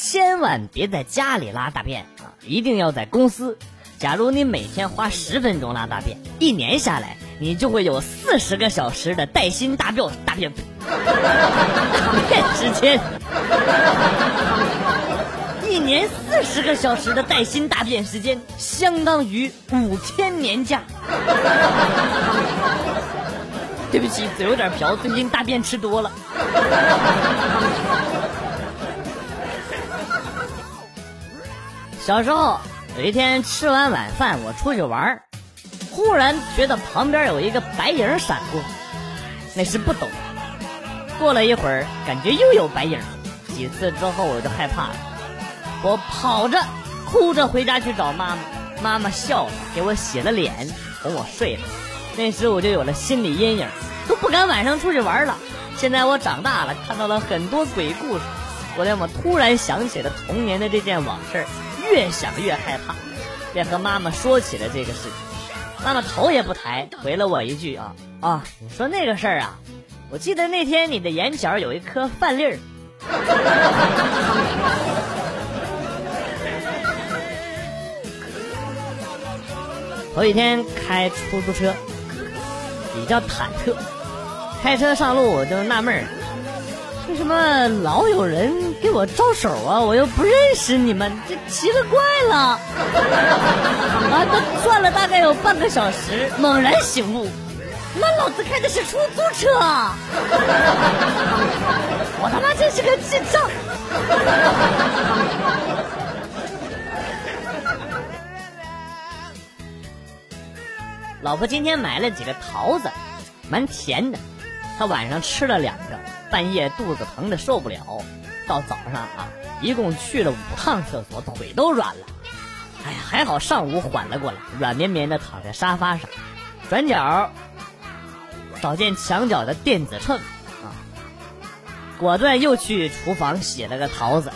千万别在家里拉大便啊，一定要在公司。假如你每天花十分钟拉大便，一年下来，你就会有四十个小时的带薪大便大便大便时间。一年四十个小时的带薪大便时间，相当于五天年假。对不起，嘴有点瓢，最近大便吃多了。小时候有一天吃完晚饭，我出去玩，忽然觉得旁边有一个白影闪过，那是不懂。过了一会儿，感觉又有白影，几次之后我就害怕了，我跑着哭着回家去找妈妈，妈妈笑了，给我洗了脸，哄我睡了。那时我就有了心理阴影，都不敢晚上出去玩了。现在我长大了，看到了很多鬼故事，昨天我突然想起了童年的这件往事，越想越害怕，便和妈妈说起了这个事。妈妈头也不抬，回了我一句啊啊，你说那个事儿啊，我记得那天你的眼角有一颗饭粒儿。头一天开出租车，比较忐忑。开车上路我就纳闷儿，为什么老有人给我招手啊？我又不认识你们，这奇了怪了。啊，都转了大概有半个小时，猛然醒悟，那老子开的是出租车，我他妈真是个智障。老婆今天买了几个桃子，蛮甜的。她晚上吃了两个，半夜肚子疼的受不了，到早上啊，一共去了五趟厕所，腿都软了。哎呀，还好上午缓了过来，软绵绵的躺在沙发上，转角找见墙角的电子秤啊，果断又去厨房洗了个桃子。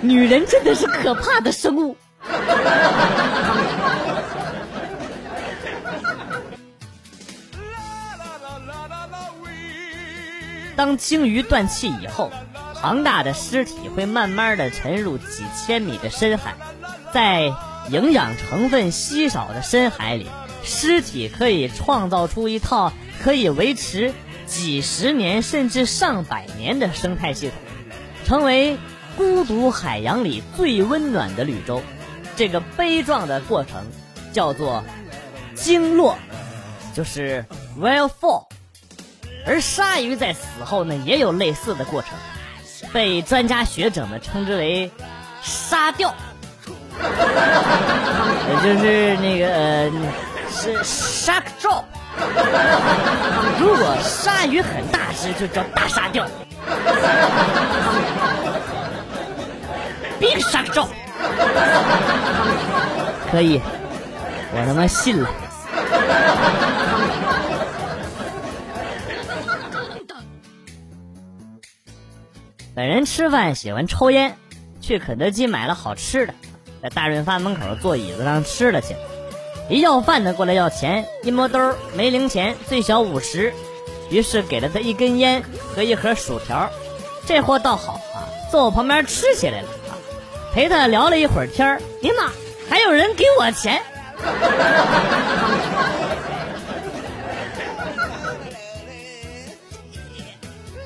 女人真的是可怕的生物。当鲸鱼断气以后，庞大的尸体会慢慢的沉入几千米的深海，在营养成分稀少的深海里，尸体可以创造出一套可以维持几十年甚至上百年的生态系统，成为孤独海洋里最温暖的绿洲。这个悲壮的过程叫做鲸落，就是 whale fall。而鲨鱼在死后呢，也有类似的过程，被专家学者们称之为“沙钓”，也就是那个、是 shark drop。如果鲨鱼很大只，就叫大沙钓，big shark 钓。可以，我他妈信了。本人吃饭喜欢抽烟，去肯德基买了好吃的，在大润发门口坐椅子上吃了去。一要饭的过来要钱，一摸兜没零钱，最小五十，于是给了他一根烟和一盒薯条。这货倒好啊，坐我旁边吃起来了啊，陪他聊了一会儿天儿。尼玛，还有人给我钱！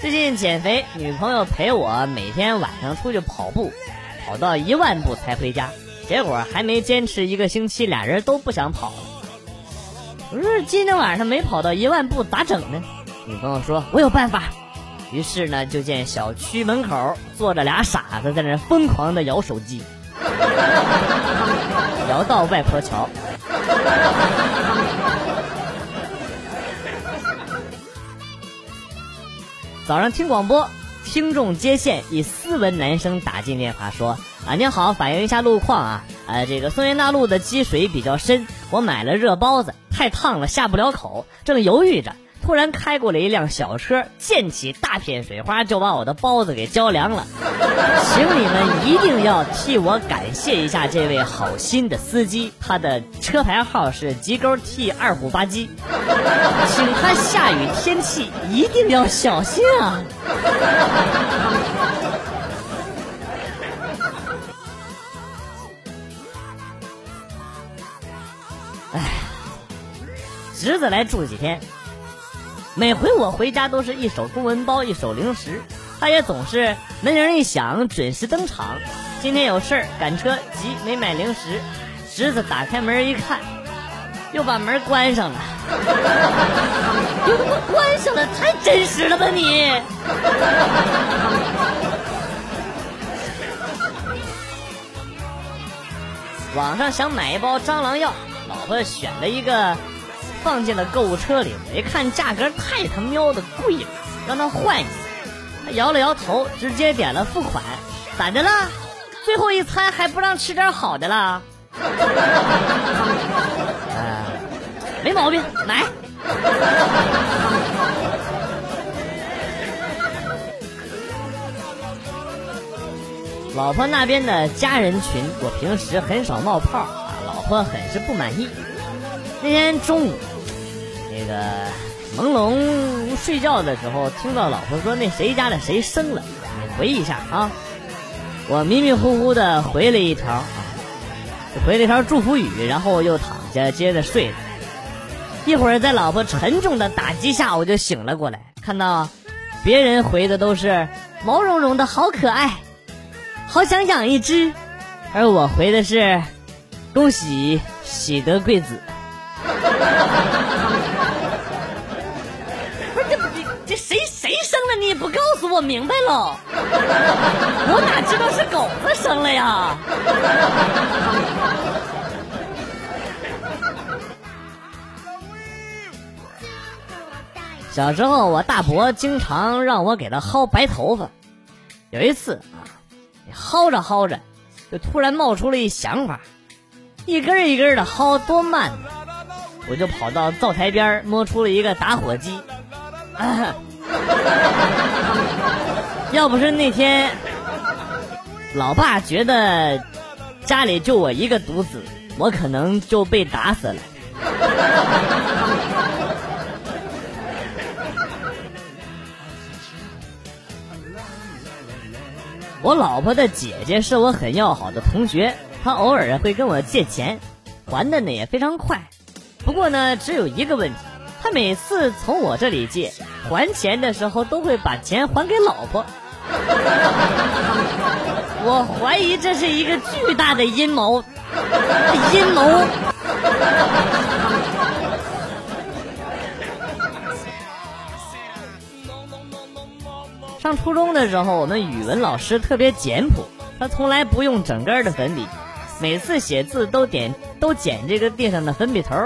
最近减肥，女朋友陪我每天晚上出去跑步，跑到一万步才回家。结果还没坚持一个星期，俩人都不想跑了。我说今天晚上没跑到一万步咋整呢？女朋友说：“我有办法。”于是呢，就见小区门口坐着俩傻子在那疯狂的摇手机，摇到外婆桥。早上听广播，听众接线，一斯文男生打进电话说：“啊，您好，反映一下路况啊，呃，这个松原大路的积水比较深，我买了热包子，太烫了下不了口，正犹豫着。”突然开过来一辆小车，溅起大片水花，就把我的包子给浇凉了。请你们一定要替我感谢一下这位好心的司机，他的车牌号是吉勾 T 二虎吧唧，请他下雨天气一定要小心啊！哎，侄子来住几天。每回我回家都是一手公文包，一手零食，他也总是门铃一响准时登场。今天有事儿赶车急没买零食，侄子打开门一看，又把门关上了。又他妈关上了，太真实了吧你！网上想买一包蟑螂药，老婆选了一个。放进了购物车里，我一看价格太他喵的贵了，让他换一个。他摇了摇头，直接点了付款。咋的了？最后一餐还不让吃点好的了？没毛病，买。老婆那边的家人群，我平时很少冒泡啊，老婆很是不满意。那天中午。那个朦胧睡觉的时候，听到老婆说那谁家的谁生了，你回忆一下啊！我迷迷糊糊的回了一条啊，回了一条祝福语，然后又躺下接着睡了。一会儿在老婆沉重的打击下，我就醒了过来，看到别人回的都是毛茸茸的好可爱，好想养一只，而我回的是恭喜喜得贵子。这这谁谁生了你也不告诉我明白喽？我哪知道是狗子生了呀？小时候我大伯经常让我给他薅白头发，有一次啊，薅着薅着，就突然冒出了一想法，一根一根的薅多慢，我就跑到灶台边摸出了一个打火机。要不是那天，老爸觉得家里就我一个独子，我可能就被打死了。我老婆的姐姐是我很要好的同学，她偶尔会跟我借钱，还的呢也非常快。不过呢，只有一个问题。他每次从我这里借还钱的时候，都会把钱还给老婆。我怀疑这是一个巨大的阴谋，阴谋。上初中的时候，我们语文老师特别简朴，他从来不用整根的粉笔，每次写字都点都捡这个地上的粉笔头。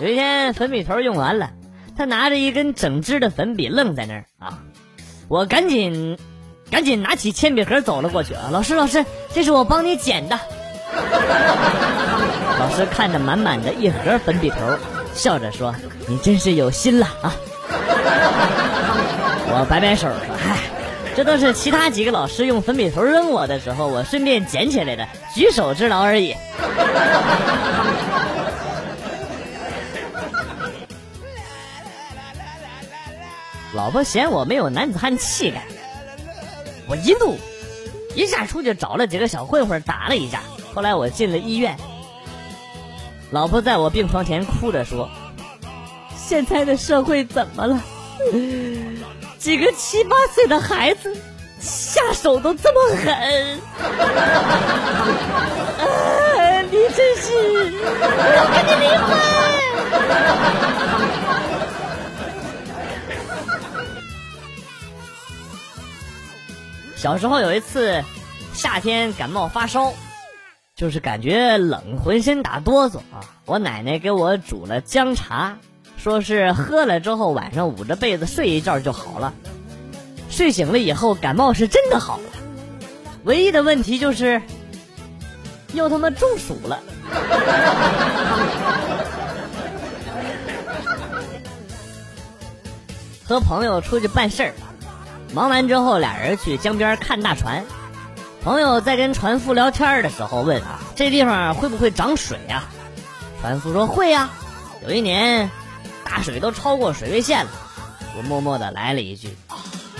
有一天粉笔头用完了，他拿着一根整支的粉笔愣在那儿啊！我赶紧赶紧拿起铅笔盒走了过去啊！老师老师，这是我帮你捡的。老师看着满满的一盒粉笔头，笑着说：“你真是有心了啊！” 我摆摆手说：“嗨，这都是其他几个老师用粉笔头扔我的时候，我顺便捡起来的，举手之劳而已。”老婆嫌我没有男子汉气概，我一怒，一下出去找了几个小混混打了一架。后来我进了医院，老婆在我病床前哭着说：“现在的社会怎么了？几个七八岁的孩子下手都这么狠！啊，你真是，我要跟你离婚！”小时候有一次，夏天感冒发烧，就是感觉冷，浑身打哆嗦啊。我奶奶给我煮了姜茶，说是喝了之后晚上捂着被子睡一觉就好了。睡醒了以后感冒是真的好了，唯一的问题就是又他妈中暑了。和朋友出去办事儿，忙完之后俩人去江边看大船。朋友在跟船夫聊天的时候问啊：“这地方会不会涨水呀？”船夫说：“会呀，有一年大水都超过水位线了。”我默默的来了一句：“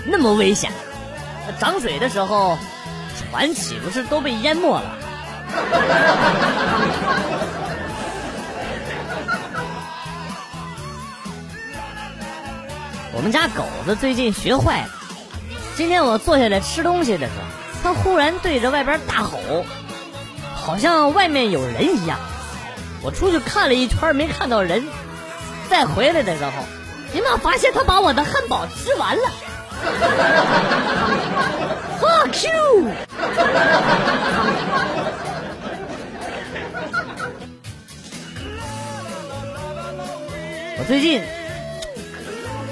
那么危险？涨水的时候，船岂不是都被淹没了？”我们家狗子最近学坏了。今天我坐下来吃东西的时候，他忽然对着外边大吼，好像外面有人一样。我出去看了一圈，没看到人。再回来的时候，你妈发现他把我的汉堡吃完了。Fuck you！我最近。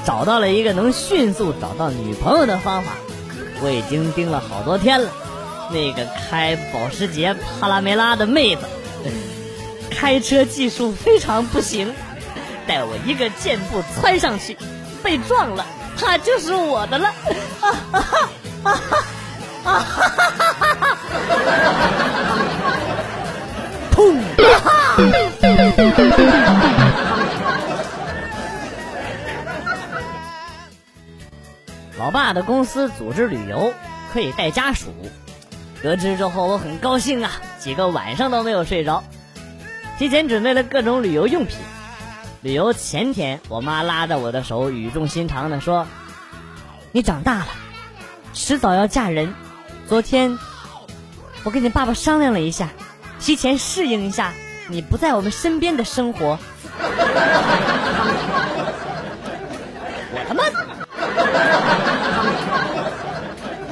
找到了一个能迅速找到女朋友的方法，我已经盯了好多天了。那个开保时捷帕拉梅拉的妹子，开车技术非常不行，待我一个箭步窜上去，被撞了，她就是我的了。啊哈哈啊哈啊哈哈哈哈！砰！老爸的公司组织旅游，可以带家属。得知之后，我很高兴啊，几个晚上都没有睡着，提前准备了各种旅游用品。旅游前天，我妈拉着我的手，语重心长的说：“你长大了，迟早要嫁人。昨天，我跟你爸爸商量了一下，提前适应一下你不在我们身边的生活。” 我他妈！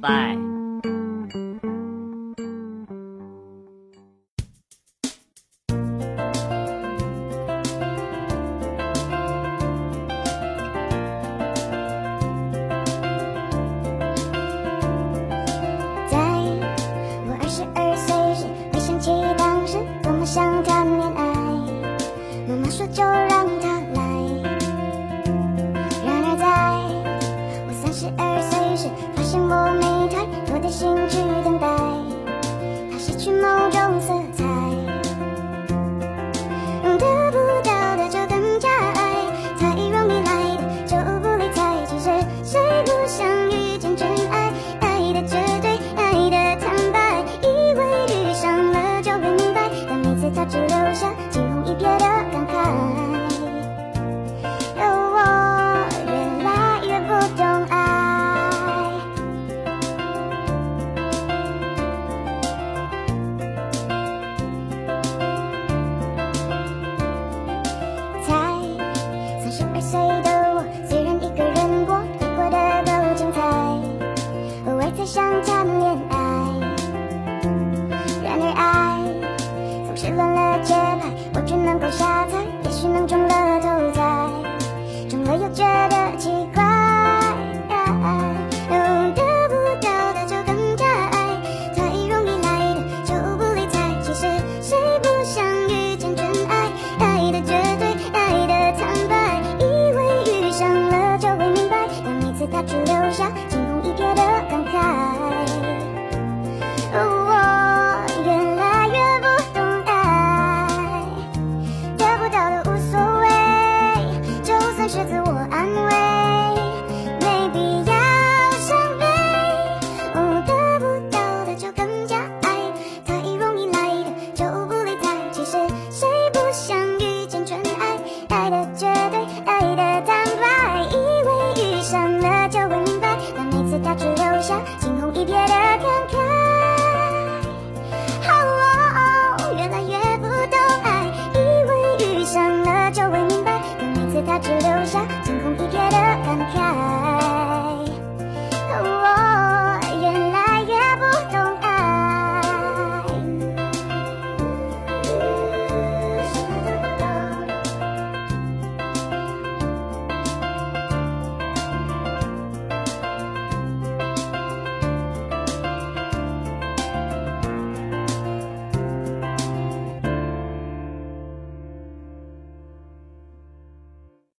拜。拜在我二十二岁时回想起当时多么想谈恋爱。妈妈说就让它来然而在。我三十二岁